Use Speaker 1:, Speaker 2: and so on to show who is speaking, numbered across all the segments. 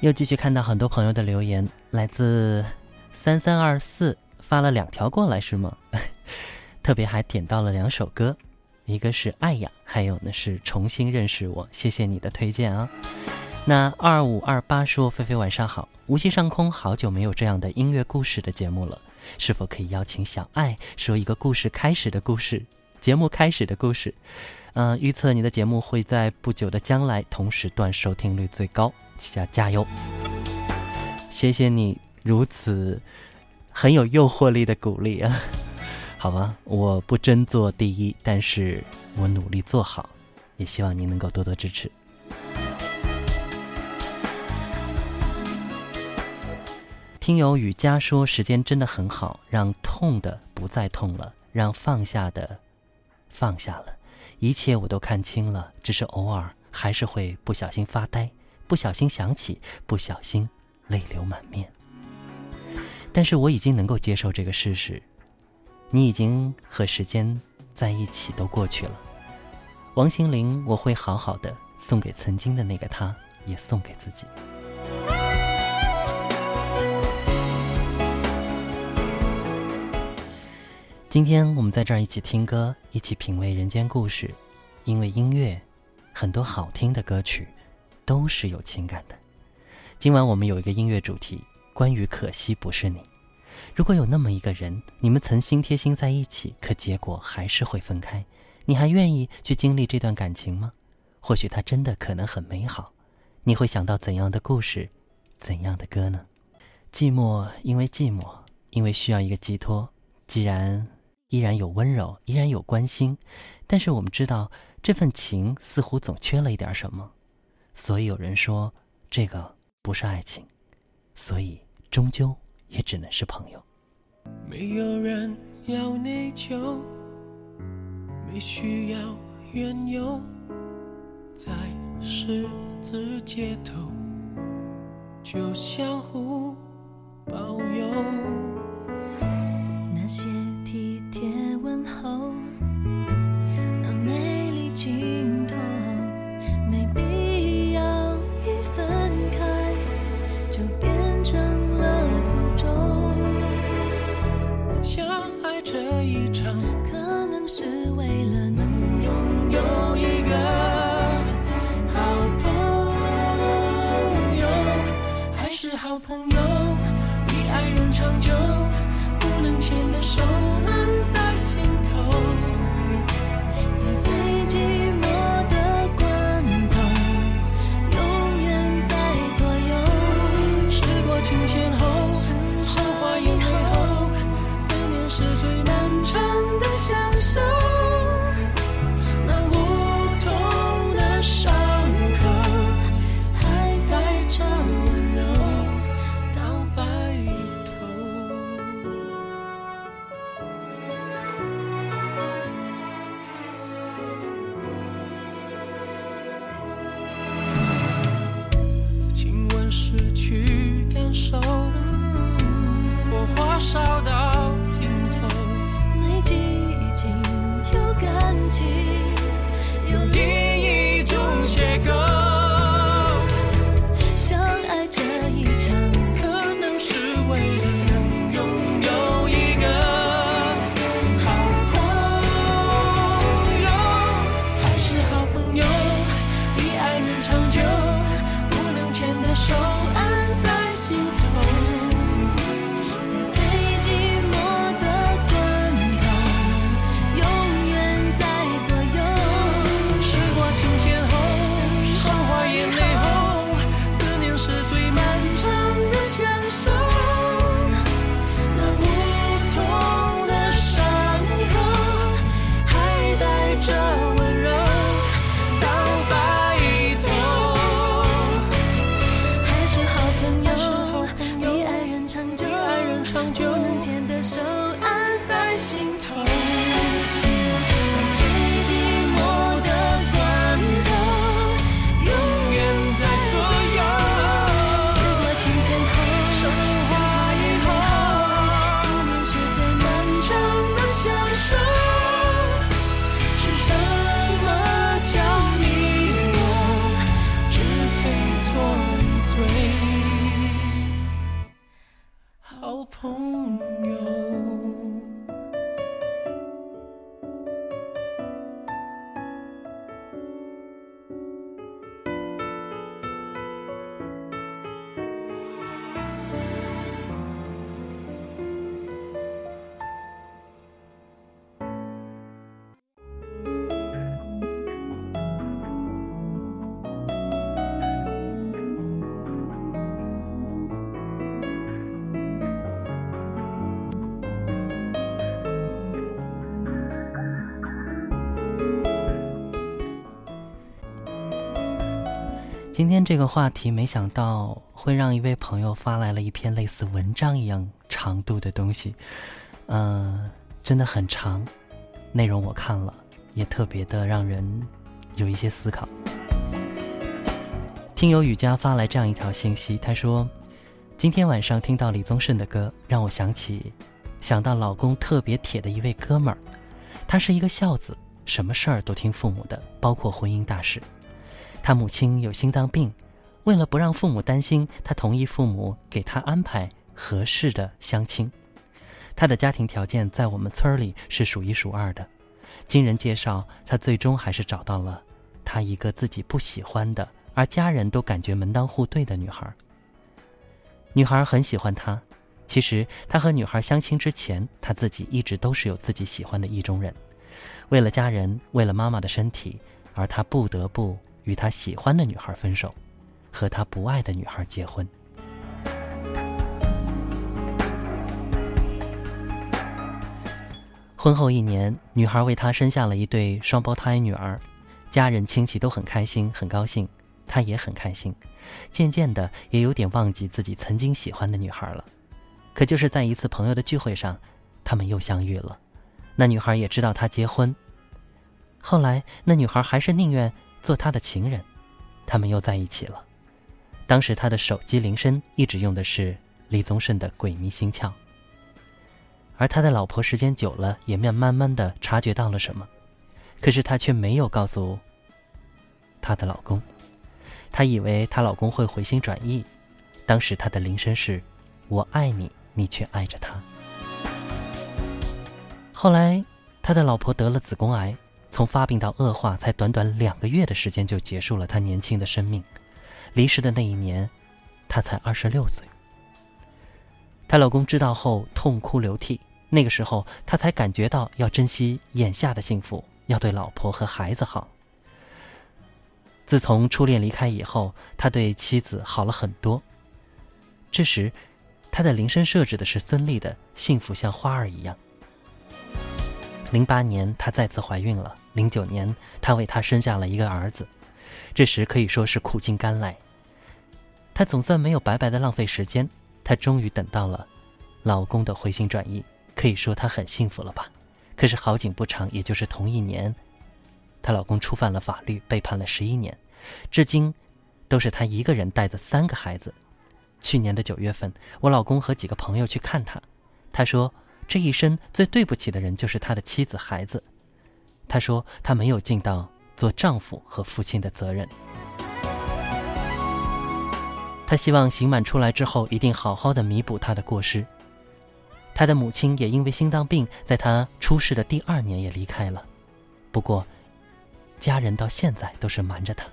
Speaker 1: 又继续看到很多朋友的留言，来自三三二四发了两条过来是吗？特别还点到了两首歌，一个是《爱呀》，还有呢是《重新认识我》，谢谢你的推荐啊。那二五二八说：“菲菲晚上好，无锡上空好久没有这样的音乐故事的节目了，是否可以邀请小爱说一个故事开始的故事？节目开始的故事。嗯，预测你的节目会在不久的将来同时段收听率最高。”加加油！谢谢你如此很有诱惑力的鼓励啊！好吧，我不争做第一，但是我努力做好，也希望您能够多多支持。听友雨佳说：“时间真的很好，让痛的不再痛了，让放下的放下了，一切我都看清了，只是偶尔还是会不小心发呆。”不小心想起，不小心泪流满面。但是我已经能够接受这个事实，你已经和时间在一起，都过去了。王心凌，我会好好的送给曾经的那个他，也送给自己。今天我们在这儿一起听歌，一起品味人间故事，因为音乐，很多好听的歌曲。都是有情感的。今晚我们有一个音乐主题，关于可惜不是你。如果有那么一个人，你们曾心贴心在一起，可结果还是会分开，你还愿意去经历这段感情吗？或许他真的可能很美好，你会想到怎样的故事，怎样的歌呢？寂寞，因为寂寞，因为需要一个寄托。既然依然有温柔，依然有关心，但是我们知道这份情似乎总缺了一点什么。所以有人说，这个不是爱情，所以终究也只能是朋友。
Speaker 2: 没有人要内疚，没需要缘由，在十字街头就相互保佑。
Speaker 3: 那些朋友比爱人长久
Speaker 1: 今天这个话题，没想到会让一位朋友发来了一篇类似文章一样长度的东西，嗯，真的很长，内容我看了，也特别的让人有一些思考。听友雨佳发来这样一条信息，他说：“今天晚上听到李宗盛的歌，让我想起，想到老公特别铁的一位哥们儿，他是一个孝子，什么事儿都听父母的，包括婚姻大事。他母亲有心脏病，为了不让父母担心，他同意父母给他安排合适的相亲。他的家庭条件在我们村里是数一数二的，经人介绍，他最终还是找到了他一个自己不喜欢的。”而家人都感觉门当户对的女孩，女孩很喜欢他。其实他和女孩相亲之前，他自己一直都是有自己喜欢的意中人。为了家人，为了妈妈的身体，而他不得不与他喜欢的女孩分手，和他不爱的女孩结婚。婚后一年，女孩为他生下了一对双胞胎女儿，家人亲戚都很开心，很高兴。他也很开心，渐渐的也有点忘记自己曾经喜欢的女孩了。可就是在一次朋友的聚会上，他们又相遇了。那女孩也知道他结婚。后来那女孩还是宁愿做他的情人，他们又在一起了。当时他的手机铃声一直用的是李宗盛的《鬼迷心窍》，而他的老婆时间久了也慢慢慢的察觉到了什么，可是她却没有告诉她的老公。她以为她老公会回心转意，当时他的铃声是“我爱你，你却爱着他”。后来，他的老婆得了子宫癌，从发病到恶化，才短短两个月的时间就结束了他年轻的生命。离世的那一年，他才二十六岁。她老公知道后痛哭流涕，那个时候她才感觉到要珍惜眼下的幸福，要对老婆和孩子好。自从初恋离开以后，他对妻子好了很多。这时，他的铃声设置的是孙俪的《幸福像花儿一样》。零八年，她再次怀孕了。零九年，她为他生下了一个儿子。这时可以说是苦尽甘来。她总算没有白白的浪费时间，她终于等到了老公的回心转意，可以说她很幸福了吧？可是好景不长，也就是同一年。她老公触犯了法律，被判了十一年，至今都是她一个人带着三个孩子。去年的九月份，我老公和几个朋友去看她，他说这一生最对不起的人就是他的妻子孩子。他说他没有尽到做丈夫和父亲的责任。他希望刑满出来之后一定好好的弥补他的过失。他的母亲也因为心脏病，在他出事的第二年也离开了。不过。家人到现在都是瞒着他，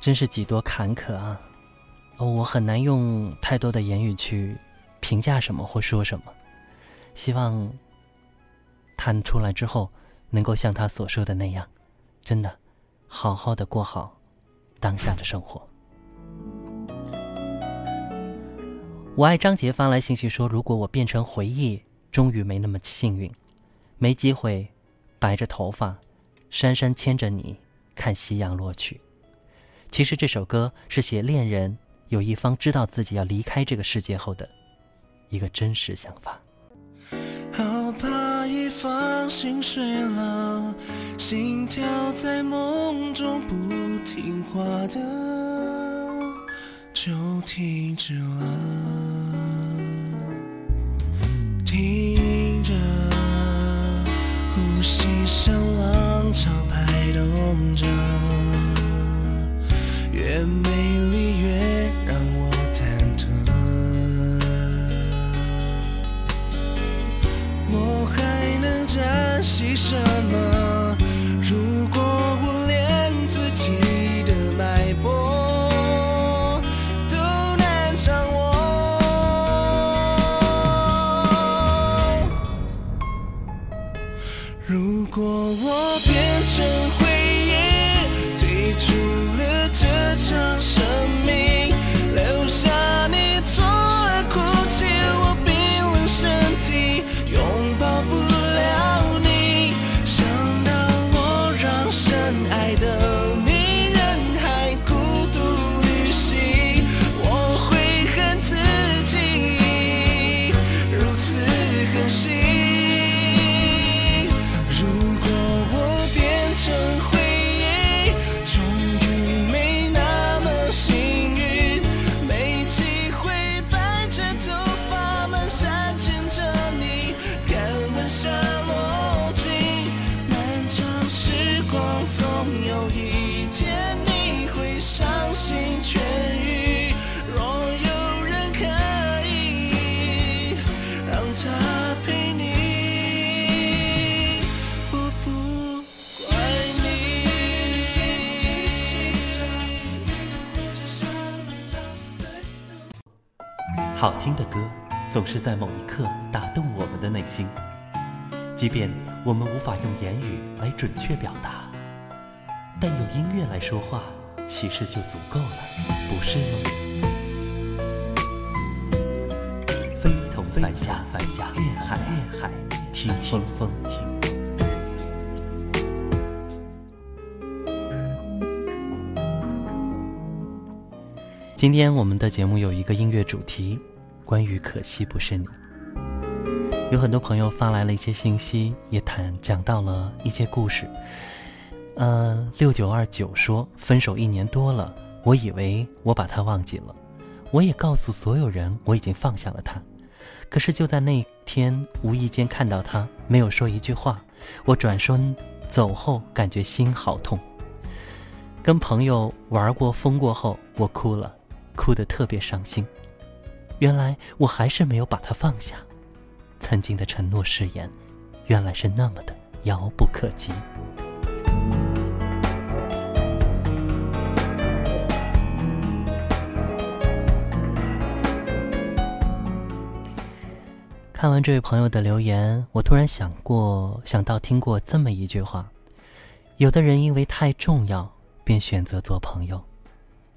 Speaker 1: 真是几多坎坷啊！哦，我很难用太多的言语去评价什么或说什么。希望他出来之后，能够像他所说的那样，真的好好的过好当下的生活。我爱张杰发来信息说：“如果我变成回忆，终于没那么幸运，没机会，白着头发，姗姗牵着你看夕阳落去。”其实这首歌是写恋人有一方知道自己要离开这个世界后的一个真实想法。
Speaker 4: 好怕一放心睡了，心跳在梦中不听话的。就停止了，听着呼吸像浪潮拍动着，越美丽越让我忐忑。我还能珍惜什么？他陪你我不怪你
Speaker 1: 好听的歌总是在某一刻打动我们的内心即便我们无法用言语来准确表达但用音乐来说话其实就足够了不是吗？非同凡响，凡响，粤海，恋海，听听风，听。今天我们的节目有一个音乐主题，关于“可惜不是你”。有很多朋友发来了一些信息，也谈讲到了一些故事。呃，六九二九说，分手一年多了，我以为我把他忘记了，我也告诉所有人我已经放下了他。可是就在那天，无意间看到他，没有说一句话，我转身走后，感觉心好痛。跟朋友玩过疯过后，我哭了。哭得特别伤心，原来我还是没有把他放下，曾经的承诺誓言，原来是那么的遥不可及。看完这位朋友的留言，我突然想过，想到听过这么一句话：有的人因为太重要，便选择做朋友。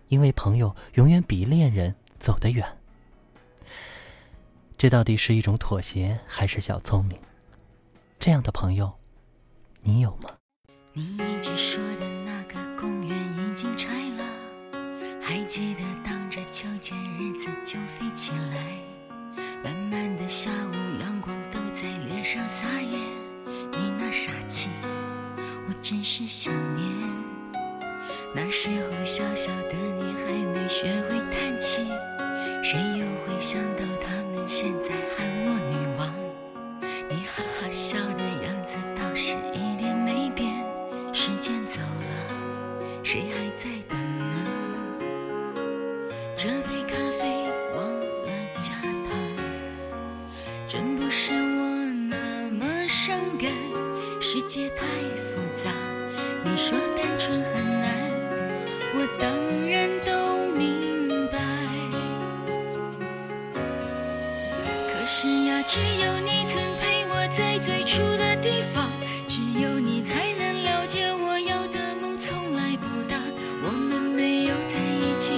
Speaker 1: 因为朋友永远比恋人走得远，这到底是一种妥协还是小聪明？这样的朋友，你有吗？
Speaker 5: 你一直说的那个公园已经拆了，还记得荡着秋千日子就飞起来，慢慢的下午阳光都在脸上撒野，你那傻气，我真是想念。那时候小小的你还没学会叹气，谁又会想到他们现在喊我女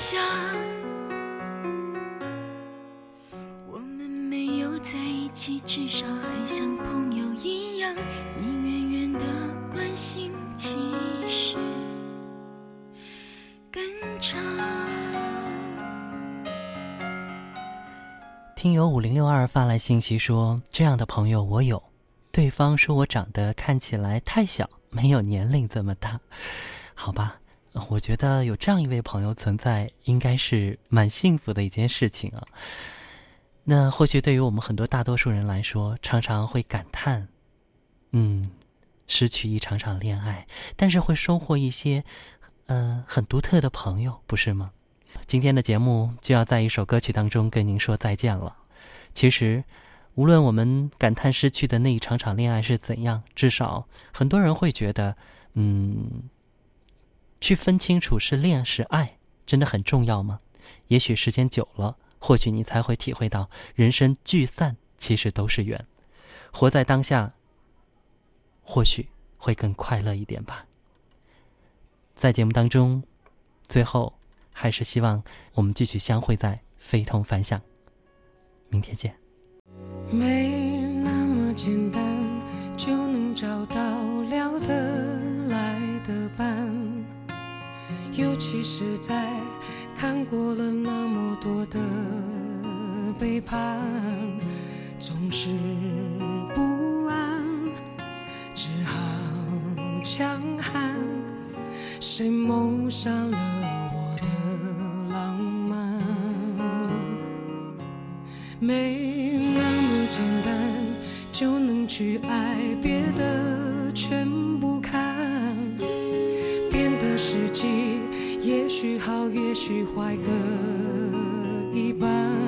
Speaker 5: 想。我们没有在一起，至少还像朋友一样。你远远的关心，其实更长。
Speaker 1: 听友五零六二发来信息说：“这样的朋友我有，对方说我长得看起来太小，没有年龄这么大。好吧，我觉得有这样一位朋友存在，应该是蛮幸福的一件事情啊。那或许对于我们很多大多数人来说，常常会感叹，嗯，失去一场场恋爱，但是会收获一些，呃，很独特的朋友，不是吗？”今天的节目就要在一首歌曲当中跟您说再见了。其实，无论我们感叹失去的那一场场恋爱是怎样，至少很多人会觉得，嗯，去分清楚是恋是爱，真的很重要吗？也许时间久了，或许你才会体会到，人生聚散其实都是缘。活在当下，或许会更快乐一点吧。在节目当中，最后。还是希望我们继续相会在非同凡响。明天见。
Speaker 6: 没那么简单就能找到聊得尤其是在看过了那么多的背叛，总是不安，只好强悍。谁谋杀了我的浪漫？没那么简单就能去爱，别的全不许好，也许坏各一半。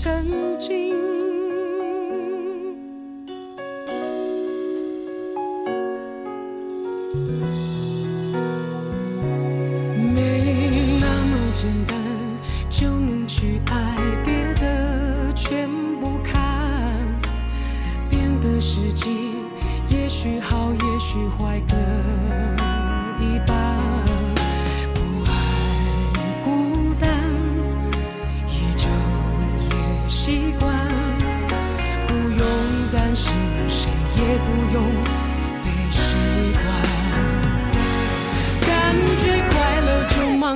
Speaker 6: 曾经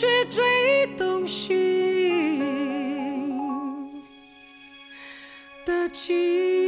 Speaker 6: 但却最动心的情。